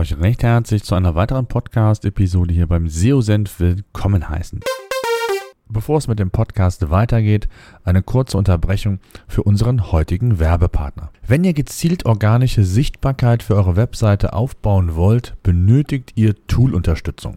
Euch recht herzlich zu einer weiteren Podcast-Episode hier beim SEO-Senf willkommen heißen. Bevor es mit dem Podcast weitergeht, eine kurze Unterbrechung für unseren heutigen Werbepartner. Wenn ihr gezielt organische Sichtbarkeit für eure Webseite aufbauen wollt, benötigt ihr Tool-Unterstützung.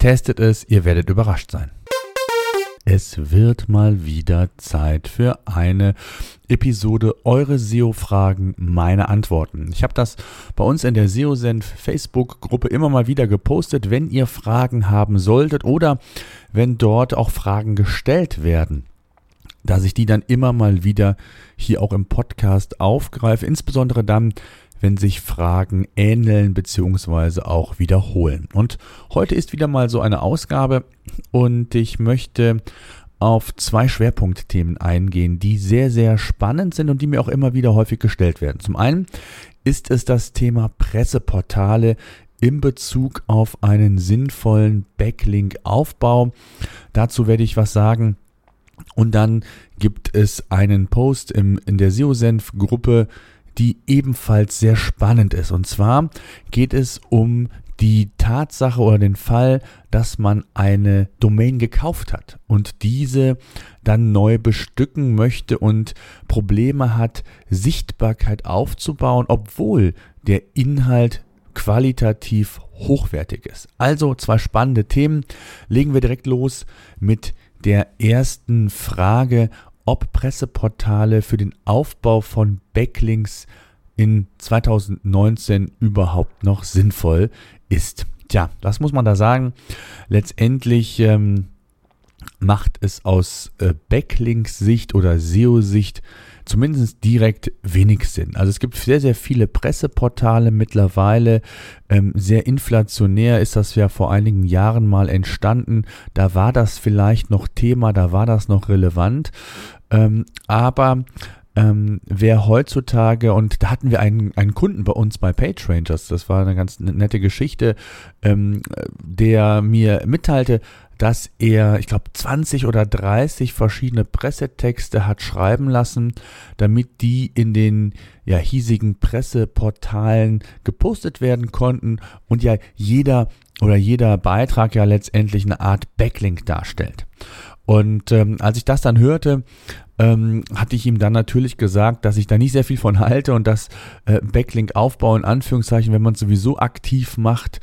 testet es, ihr werdet überrascht sein. Es wird mal wieder Zeit für eine Episode Eure SEO-Fragen, meine Antworten. Ich habe das bei uns in der SEO-Senf Facebook-Gruppe immer mal wieder gepostet, wenn ihr Fragen haben solltet oder wenn dort auch Fragen gestellt werden dass ich die dann immer mal wieder hier auch im Podcast aufgreife, insbesondere dann, wenn sich Fragen ähneln bzw. auch wiederholen. Und heute ist wieder mal so eine Ausgabe und ich möchte auf zwei Schwerpunktthemen eingehen, die sehr, sehr spannend sind und die mir auch immer wieder häufig gestellt werden. Zum einen ist es das Thema Presseportale in Bezug auf einen sinnvollen Backlink-Aufbau. Dazu werde ich was sagen. Und dann gibt es einen Post im, in der SEO-Senf-Gruppe, die ebenfalls sehr spannend ist. Und zwar geht es um die Tatsache oder den Fall, dass man eine Domain gekauft hat und diese dann neu bestücken möchte und Probleme hat, Sichtbarkeit aufzubauen, obwohl der Inhalt qualitativ hochwertig ist. Also zwei spannende Themen. Legen wir direkt los mit der ersten Frage ob Presseportale für den Aufbau von Backlinks in 2019 überhaupt noch sinnvoll ist. Tja, was muss man da sagen? Letztendlich ähm, macht es aus äh, Backlinks-Sicht oder SEO-Sicht zumindest direkt wenig Sinn. Also es gibt sehr, sehr viele Presseportale mittlerweile. Ähm, sehr inflationär ist das ja vor einigen Jahren mal entstanden. Da war das vielleicht noch Thema, da war das noch relevant. Ähm, aber ähm, wer heutzutage, und da hatten wir einen, einen Kunden bei uns bei PageRangers, das war eine ganz nette Geschichte, ähm, der mir mitteilte, dass er, ich glaube, 20 oder 30 verschiedene Pressetexte hat schreiben lassen, damit die in den ja, hiesigen Presseportalen gepostet werden konnten und ja jeder oder jeder Beitrag ja letztendlich eine Art Backlink darstellt. Und ähm, als ich das dann hörte, ähm, hatte ich ihm dann natürlich gesagt, dass ich da nicht sehr viel von halte und dass äh, Backlink-Aufbau in Anführungszeichen, wenn man es sowieso aktiv macht,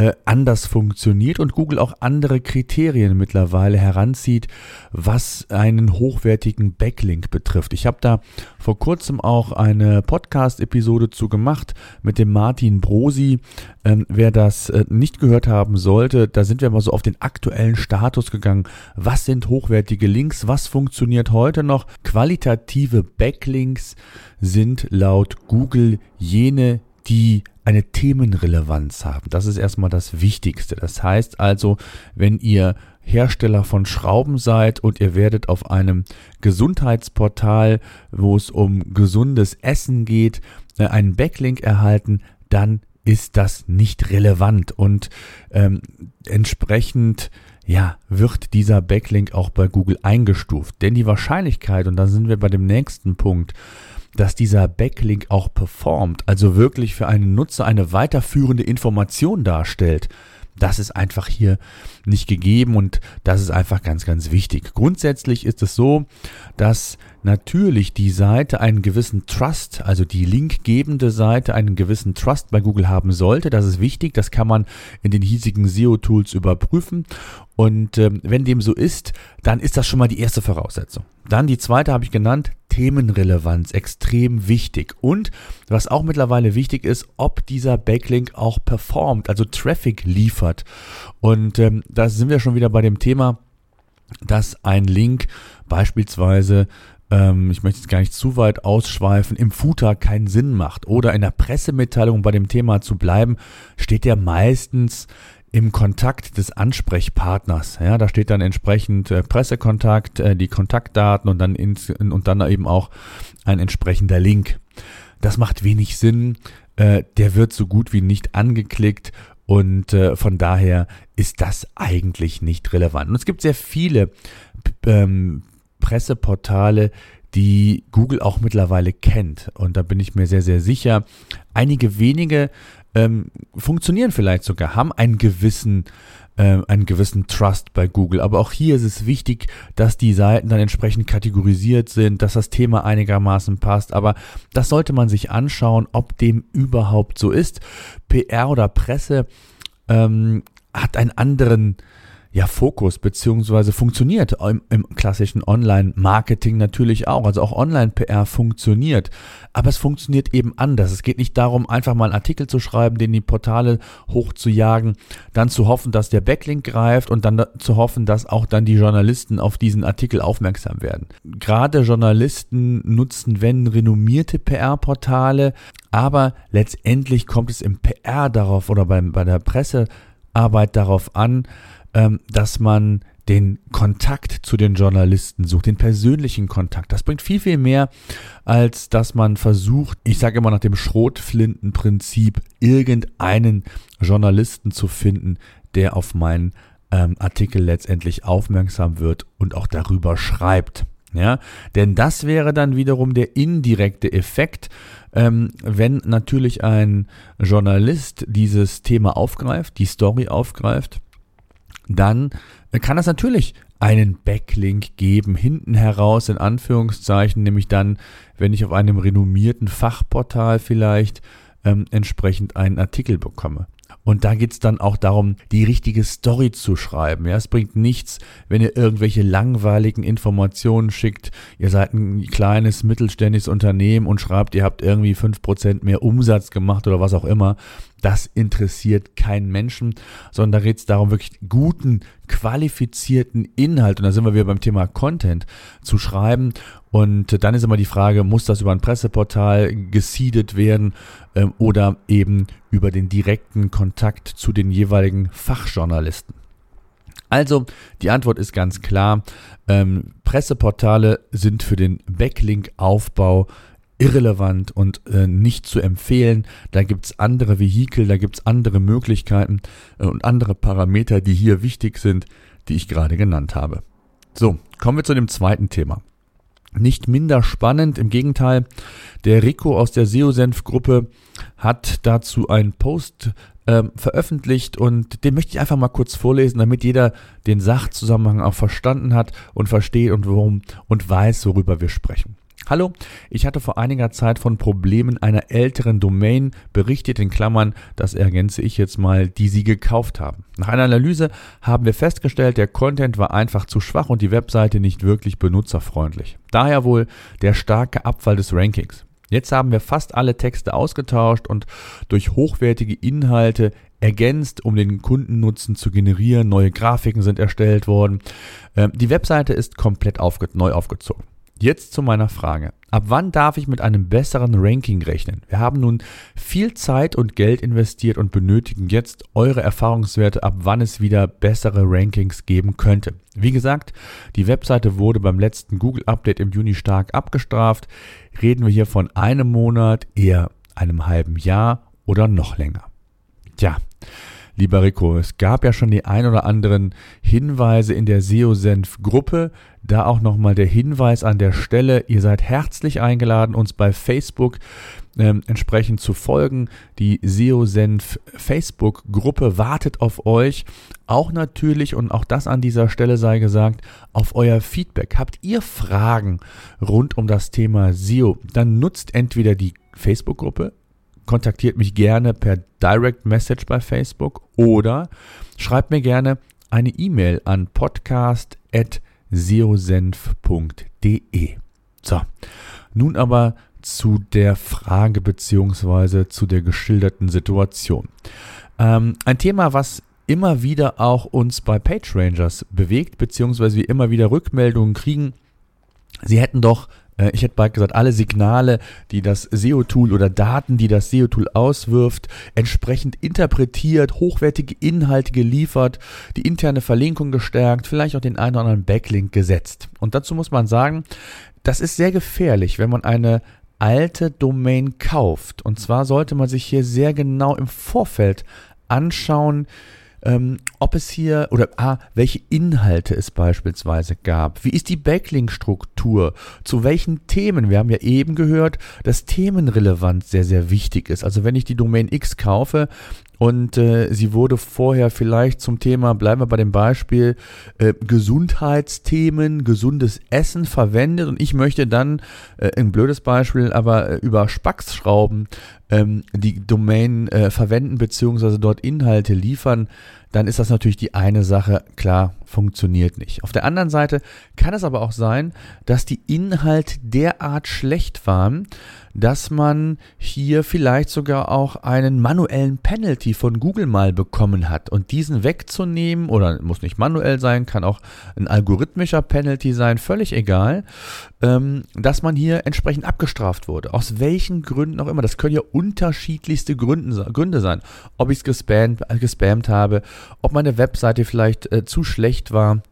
äh, anders funktioniert und Google auch andere Kriterien mittlerweile heranzieht, was einen hochwertigen Backlink betrifft. Ich habe da vor kurzem auch eine Podcast-Episode zu gemacht mit dem Martin Brosi. Ähm, wer das äh, nicht gehört haben sollte, da sind wir mal so auf den aktuellen Status gegangen. Was sind hochwertige Links? Was funktioniert heute noch? Qualitative Backlinks sind laut Google jene, die eine Themenrelevanz haben. Das ist erstmal das Wichtigste. Das heißt also, wenn ihr Hersteller von Schrauben seid und ihr werdet auf einem Gesundheitsportal, wo es um gesundes Essen geht, äh, einen Backlink erhalten, dann ist das nicht relevant und ähm, entsprechend ja, wird dieser Backlink auch bei Google eingestuft. Denn die Wahrscheinlichkeit, und da sind wir bei dem nächsten Punkt, dass dieser Backlink auch performt, also wirklich für einen Nutzer eine weiterführende Information darstellt, das ist einfach hier nicht gegeben und das ist einfach ganz, ganz wichtig. Grundsätzlich ist es so, dass natürlich die Seite einen gewissen Trust, also die linkgebende Seite einen gewissen Trust bei Google haben sollte. Das ist wichtig, das kann man in den hiesigen SEO-Tools überprüfen. Und ähm, wenn dem so ist, dann ist das schon mal die erste Voraussetzung. Dann die zweite habe ich genannt, Themenrelevanz, extrem wichtig. Und was auch mittlerweile wichtig ist, ob dieser Backlink auch performt, also Traffic liefert. Und ähm, da sind wir schon wieder bei dem Thema, dass ein Link beispielsweise ähm, ich möchte jetzt gar nicht zu weit ausschweifen, im Footer keinen Sinn macht oder in der Pressemitteilung bei dem Thema zu bleiben, steht ja meistens im Kontakt des Ansprechpartners. Ja, da steht dann entsprechend äh, Pressekontakt, äh, die Kontaktdaten und dann ins, und dann eben auch ein entsprechender Link. Das macht wenig Sinn. Äh, der wird so gut wie nicht angeklickt und äh, von daher ist das eigentlich nicht relevant. Und es gibt sehr viele ähm, Presseportale, die Google auch mittlerweile kennt. Und da bin ich mir sehr, sehr sicher. Einige wenige ähm, funktionieren vielleicht sogar, haben einen gewissen, äh, einen gewissen Trust bei Google. Aber auch hier ist es wichtig, dass die Seiten dann entsprechend kategorisiert sind, dass das Thema einigermaßen passt. Aber das sollte man sich anschauen, ob dem überhaupt so ist. PR oder Presse ähm, hat einen anderen ja, Fokus beziehungsweise funktioniert im, im klassischen Online-Marketing natürlich auch. Also auch Online-PR funktioniert. Aber es funktioniert eben anders. Es geht nicht darum, einfach mal einen Artikel zu schreiben, den die Portale hochzujagen, dann zu hoffen, dass der Backlink greift und dann zu hoffen, dass auch dann die Journalisten auf diesen Artikel aufmerksam werden. Gerade Journalisten nutzen, wenn renommierte PR-Portale, aber letztendlich kommt es im PR darauf oder beim, bei der Pressearbeit darauf an, ähm, dass man den Kontakt zu den Journalisten sucht, den persönlichen Kontakt. Das bringt viel, viel mehr, als dass man versucht, ich sage immer nach dem Schrotflintenprinzip, irgendeinen Journalisten zu finden, der auf meinen ähm, Artikel letztendlich aufmerksam wird und auch darüber schreibt. Ja, denn das wäre dann wiederum der indirekte Effekt, ähm, wenn natürlich ein Journalist dieses Thema aufgreift, die Story aufgreift dann kann es natürlich einen Backlink geben, hinten heraus in Anführungszeichen, nämlich dann, wenn ich auf einem renommierten Fachportal vielleicht ähm, entsprechend einen Artikel bekomme. Und da geht's dann auch darum, die richtige Story zu schreiben. Ja, es bringt nichts, wenn ihr irgendwelche langweiligen Informationen schickt. Ihr seid ein kleines, mittelständisches Unternehmen und schreibt, ihr habt irgendwie fünf Prozent mehr Umsatz gemacht oder was auch immer. Das interessiert keinen Menschen, sondern da geht es darum, wirklich guten, qualifizierten Inhalt, und da sind wir wieder beim Thema Content, zu schreiben. Und dann ist immer die Frage, muss das über ein Presseportal gesiedet werden ähm, oder eben über den direkten Kontakt zu den jeweiligen Fachjournalisten? Also, die Antwort ist ganz klar. Ähm, Presseportale sind für den Backlink-Aufbau irrelevant und äh, nicht zu empfehlen. Da gibt's andere Vehikel, da gibt's andere Möglichkeiten äh, und andere Parameter, die hier wichtig sind, die ich gerade genannt habe. So, kommen wir zu dem zweiten Thema. Nicht minder spannend, im Gegenteil, der Rico aus der SEO-Senf-Gruppe hat dazu einen Post äh, veröffentlicht und den möchte ich einfach mal kurz vorlesen, damit jeder den Sachzusammenhang auch verstanden hat und versteht und warum und weiß, worüber wir sprechen. Hallo, ich hatte vor einiger Zeit von Problemen einer älteren Domain berichtet, in Klammern, das ergänze ich jetzt mal, die Sie gekauft haben. Nach einer Analyse haben wir festgestellt, der Content war einfach zu schwach und die Webseite nicht wirklich benutzerfreundlich. Daher wohl der starke Abfall des Rankings. Jetzt haben wir fast alle Texte ausgetauscht und durch hochwertige Inhalte ergänzt, um den Kundennutzen zu generieren. Neue Grafiken sind erstellt worden. Ähm, die Webseite ist komplett aufge neu aufgezogen. Jetzt zu meiner Frage. Ab wann darf ich mit einem besseren Ranking rechnen? Wir haben nun viel Zeit und Geld investiert und benötigen jetzt eure Erfahrungswerte, ab wann es wieder bessere Rankings geben könnte. Wie gesagt, die Webseite wurde beim letzten Google Update im Juni stark abgestraft. Reden wir hier von einem Monat, eher einem halben Jahr oder noch länger. Tja, Lieber Rico, es gab ja schon die ein oder anderen Hinweise in der SEO-Senf-Gruppe. Da auch nochmal der Hinweis an der Stelle, ihr seid herzlich eingeladen, uns bei Facebook ähm, entsprechend zu folgen. Die SEO-Senf Facebook-Gruppe wartet auf euch. Auch natürlich, und auch das an dieser Stelle sei gesagt, auf euer Feedback. Habt ihr Fragen rund um das Thema SEO? Dann nutzt entweder die Facebook-Gruppe, kontaktiert mich gerne per Direct Message bei Facebook oder schreibt mir gerne eine E-Mail an podcast.seosenf.de. So, nun aber zu der Frage beziehungsweise zu der geschilderten Situation. Ähm, ein Thema, was immer wieder auch uns bei PageRangers bewegt, beziehungsweise wir immer wieder Rückmeldungen kriegen, sie hätten doch ich hätte bald gesagt, alle Signale, die das SEO-Tool oder Daten, die das SEO-Tool auswirft, entsprechend interpretiert, hochwertige Inhalte geliefert, die interne Verlinkung gestärkt, vielleicht auch den einen oder anderen Backlink gesetzt. Und dazu muss man sagen, das ist sehr gefährlich, wenn man eine alte Domain kauft. Und zwar sollte man sich hier sehr genau im Vorfeld anschauen, ähm, ob es hier oder ah, welche Inhalte es beispielsweise gab. Wie ist die Backlink-Struktur? Zu welchen Themen? Wir haben ja eben gehört, dass Themenrelevanz sehr, sehr wichtig ist. Also wenn ich die Domain X kaufe, und äh, sie wurde vorher vielleicht zum Thema, bleiben wir bei dem Beispiel, äh, Gesundheitsthemen, gesundes Essen verwendet. Und ich möchte dann, äh, ein blödes Beispiel, aber äh, über Spacksschrauben ähm, die Domain äh, verwenden beziehungsweise dort Inhalte liefern, dann ist das natürlich die eine Sache, klar, funktioniert nicht. Auf der anderen Seite kann es aber auch sein, dass die Inhalte derart schlecht waren, dass man hier vielleicht sogar auch einen manuellen Penalty von Google mal bekommen hat. Und diesen wegzunehmen, oder muss nicht manuell sein, kann auch ein algorithmischer Penalty sein, völlig egal, ähm, dass man hier entsprechend abgestraft wurde. Aus welchen Gründen auch immer. Das können ja unterschiedlichste Gründe, Gründe sein. Ob ich es gespammt, gespammt habe, ob meine Webseite vielleicht äh, zu schlecht war.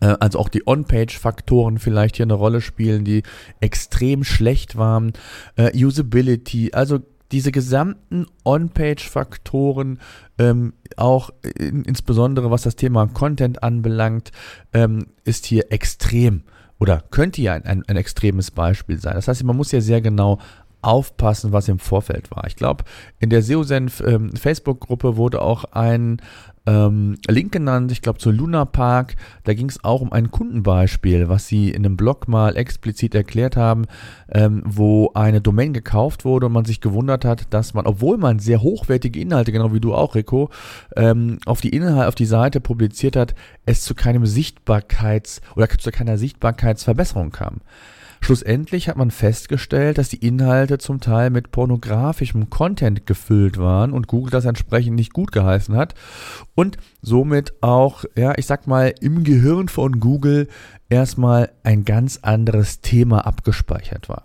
Äh, also auch die On-Page-Faktoren vielleicht hier eine Rolle spielen, die extrem schlecht waren. Äh, Usability, also diese gesamten On-Page-Faktoren, ähm, auch in, insbesondere was das Thema Content anbelangt, ähm, ist hier extrem oder könnte ja ein, ein, ein extremes Beispiel sein. Das heißt, man muss ja sehr genau aufpassen, was im Vorfeld war. Ich glaube, in der SEOSenf ähm, Facebook-Gruppe wurde auch ein ähm, Link genannt, ich glaube zu Luna Park. Da ging es auch um ein Kundenbeispiel, was sie in einem Blog mal explizit erklärt haben, ähm, wo eine Domain gekauft wurde und man sich gewundert hat, dass man, obwohl man sehr hochwertige Inhalte, genau wie du auch, Rico, ähm, auf die Inhalt, auf die Seite publiziert hat, es zu keinem Sichtbarkeits- oder zu keiner Sichtbarkeitsverbesserung kam. Schlussendlich hat man festgestellt, dass die Inhalte zum Teil mit pornografischem Content gefüllt waren und Google das entsprechend nicht gut geheißen hat und somit auch, ja, ich sag mal, im Gehirn von Google erstmal ein ganz anderes Thema abgespeichert war.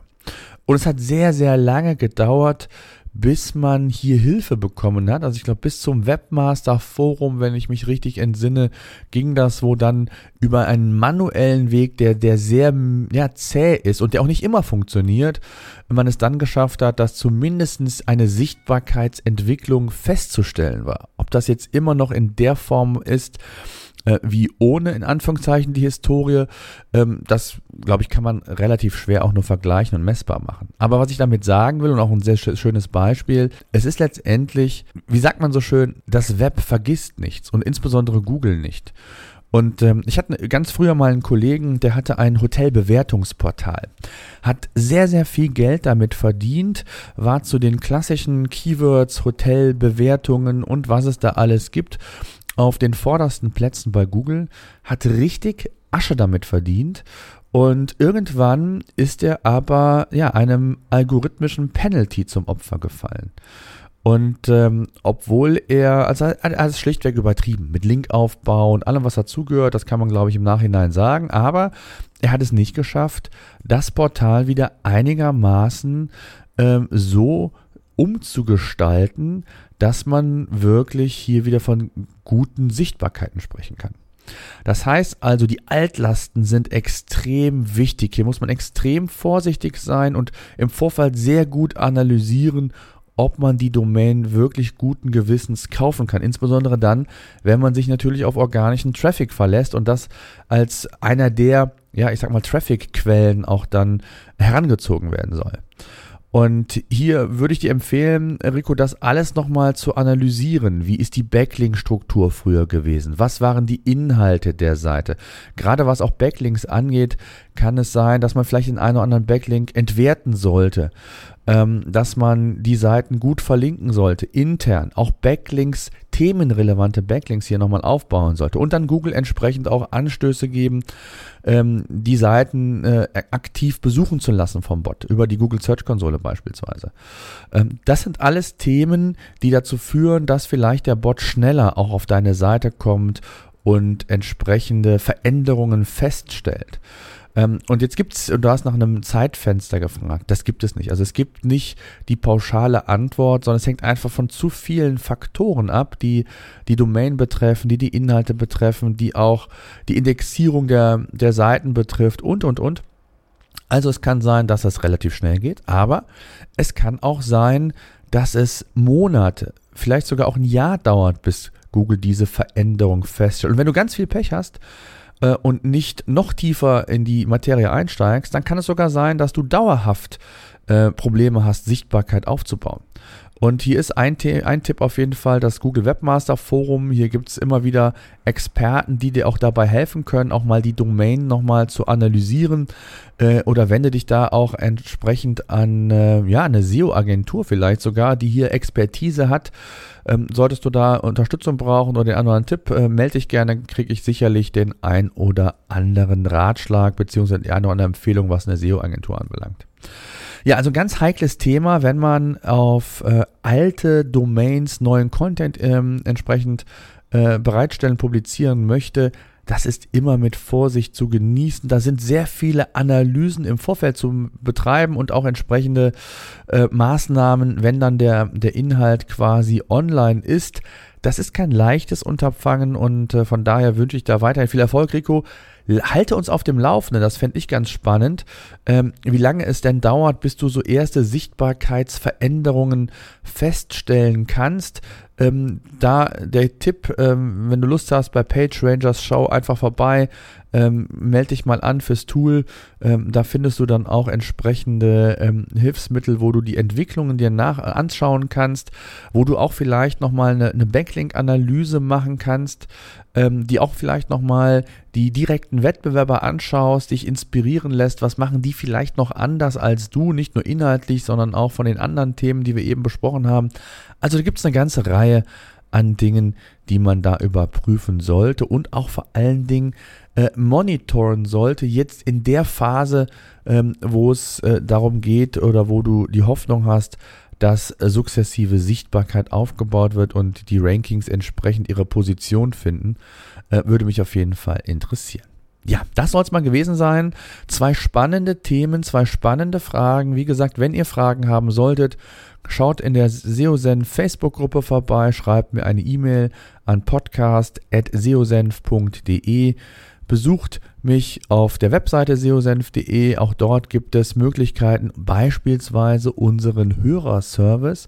Und es hat sehr, sehr lange gedauert, bis man hier Hilfe bekommen hat. Also ich glaube, bis zum Webmaster Forum, wenn ich mich richtig entsinne, ging das, wo dann über einen manuellen Weg, der, der sehr ja, zäh ist und der auch nicht immer funktioniert, man es dann geschafft hat, dass zumindest eine Sichtbarkeitsentwicklung festzustellen war. Ob das jetzt immer noch in der Form ist, äh, wie ohne in Anführungszeichen die Historie. Ähm, das, glaube ich, kann man relativ schwer auch nur vergleichen und messbar machen. Aber was ich damit sagen will und auch ein sehr schönes Beispiel, es ist letztendlich, wie sagt man so schön, das Web vergisst nichts und insbesondere Google nicht. Und ähm, ich hatte ganz früher mal einen Kollegen, der hatte ein Hotelbewertungsportal, hat sehr, sehr viel Geld damit verdient, war zu den klassischen Keywords, Hotelbewertungen und was es da alles gibt, auf den vordersten Plätzen bei Google, hat richtig Asche damit verdient. Und irgendwann ist er aber ja einem algorithmischen Penalty zum Opfer gefallen. Und ähm, obwohl er, also er ist schlichtweg übertrieben, mit Linkaufbau und allem, was dazugehört, das kann man, glaube ich, im Nachhinein sagen, aber er hat es nicht geschafft, das Portal wieder einigermaßen ähm, so umzugestalten, dass man wirklich hier wieder von guten Sichtbarkeiten sprechen kann. Das heißt also, die Altlasten sind extrem wichtig. Hier muss man extrem vorsichtig sein und im Vorfeld sehr gut analysieren, ob man die Domain wirklich guten Gewissens kaufen kann. Insbesondere dann, wenn man sich natürlich auf organischen Traffic verlässt und das als einer der, ja, ich sag mal, Traffic-Quellen auch dann herangezogen werden soll. Und hier würde ich dir empfehlen, Rico, das alles nochmal zu analysieren. Wie ist die Backlink-Struktur früher gewesen? Was waren die Inhalte der Seite? Gerade was auch Backlinks angeht, kann es sein, dass man vielleicht den einen oder anderen Backlink entwerten sollte ähm, dass man die Seiten gut verlinken sollte, intern, auch Backlinks, themenrelevante Backlinks hier nochmal aufbauen sollte und dann Google entsprechend auch Anstöße geben, ähm, die Seiten äh, aktiv besuchen zu lassen vom Bot, über die Google Search Konsole beispielsweise. Ähm, das sind alles Themen, die dazu führen, dass vielleicht der Bot schneller auch auf deine Seite kommt und entsprechende Veränderungen feststellt. Ähm, und jetzt gibt es, du hast nach einem Zeitfenster gefragt, das gibt es nicht. Also es gibt nicht die pauschale Antwort, sondern es hängt einfach von zu vielen Faktoren ab, die die Domain betreffen, die die Inhalte betreffen, die auch die Indexierung der, der Seiten betrifft und, und, und. Also es kann sein, dass das relativ schnell geht, aber es kann auch sein, dass es Monate, vielleicht sogar auch ein Jahr dauert, bis Google diese Veränderung feststellt. Und wenn du ganz viel Pech hast, äh, und nicht noch tiefer in die Materie einsteigst, dann kann es sogar sein, dass du dauerhaft äh, Probleme hast, Sichtbarkeit aufzubauen. Und hier ist ein, ein, Tipp auf jeden Fall, das Google Webmaster Forum. Hier gibt es immer wieder Experten, die dir auch dabei helfen können, auch mal die Domain nochmal zu analysieren. Äh, oder wende dich da auch entsprechend an äh, ja, eine SEO-Agentur vielleicht sogar, die hier Expertise hat. Ähm, solltest du da Unterstützung brauchen oder den anderen Tipp, äh, melde dich gerne, kriege ich sicherlich den ein oder anderen Ratschlag beziehungsweise die eine oder andere Empfehlung, was eine SEO-Agentur anbelangt. Ja, also ganz heikles Thema, wenn man auf äh, alte Domains neuen Content ähm, entsprechend äh, bereitstellen, publizieren möchte. Das ist immer mit Vorsicht zu genießen. Da sind sehr viele Analysen im Vorfeld zu betreiben und auch entsprechende äh, Maßnahmen, wenn dann der, der Inhalt quasi online ist. Das ist kein leichtes Unterfangen und äh, von daher wünsche ich da weiterhin viel Erfolg, Rico halte uns auf dem Laufenden, das fände ich ganz spannend, ähm, wie lange es denn dauert, bis du so erste Sichtbarkeitsveränderungen feststellen kannst. Ähm, da der Tipp, ähm, wenn du Lust hast, bei Page Rangers schau einfach vorbei, ähm, melde dich mal an fürs Tool. Ähm, da findest du dann auch entsprechende ähm, Hilfsmittel, wo du die Entwicklungen dir nach äh, anschauen kannst, wo du auch vielleicht nochmal eine, eine Backlink-Analyse machen kannst, ähm, die auch vielleicht nochmal die direkten Wettbewerber anschaust, dich inspirieren lässt, was machen die vielleicht noch anders als du, nicht nur inhaltlich, sondern auch von den anderen Themen, die wir eben besprochen haben. Also da gibt es eine ganze Reihe an Dingen, die man da überprüfen sollte und auch vor allen Dingen äh, monitoren sollte, jetzt in der Phase, ähm, wo es äh, darum geht oder wo du die Hoffnung hast, dass äh, sukzessive Sichtbarkeit aufgebaut wird und die Rankings entsprechend ihre Position finden, äh, würde mich auf jeden Fall interessieren. Ja, das soll es mal gewesen sein. Zwei spannende Themen, zwei spannende Fragen. Wie gesagt, wenn ihr Fragen haben solltet, schaut in der SEOSenf Facebook-Gruppe vorbei, schreibt mir eine E-Mail an podcast.seosenf.de. Besucht mich auf der Webseite seosenf.de. Auch dort gibt es Möglichkeiten, beispielsweise unseren Hörerservice,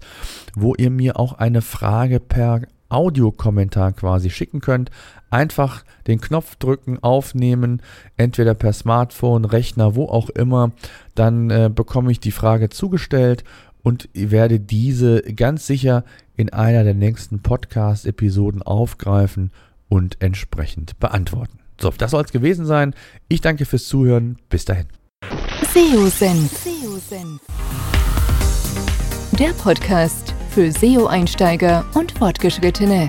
wo ihr mir auch eine Frage per Audiokommentar quasi schicken könnt. Einfach den Knopf drücken, aufnehmen, entweder per Smartphone, Rechner, wo auch immer. Dann äh, bekomme ich die Frage zugestellt und werde diese ganz sicher in einer der nächsten Podcast-Episoden aufgreifen und entsprechend beantworten. So, das soll es gewesen sein. Ich danke fürs Zuhören. Bis dahin. SEO-Senf. Der Podcast für SEO-Einsteiger und Fortgeschrittene.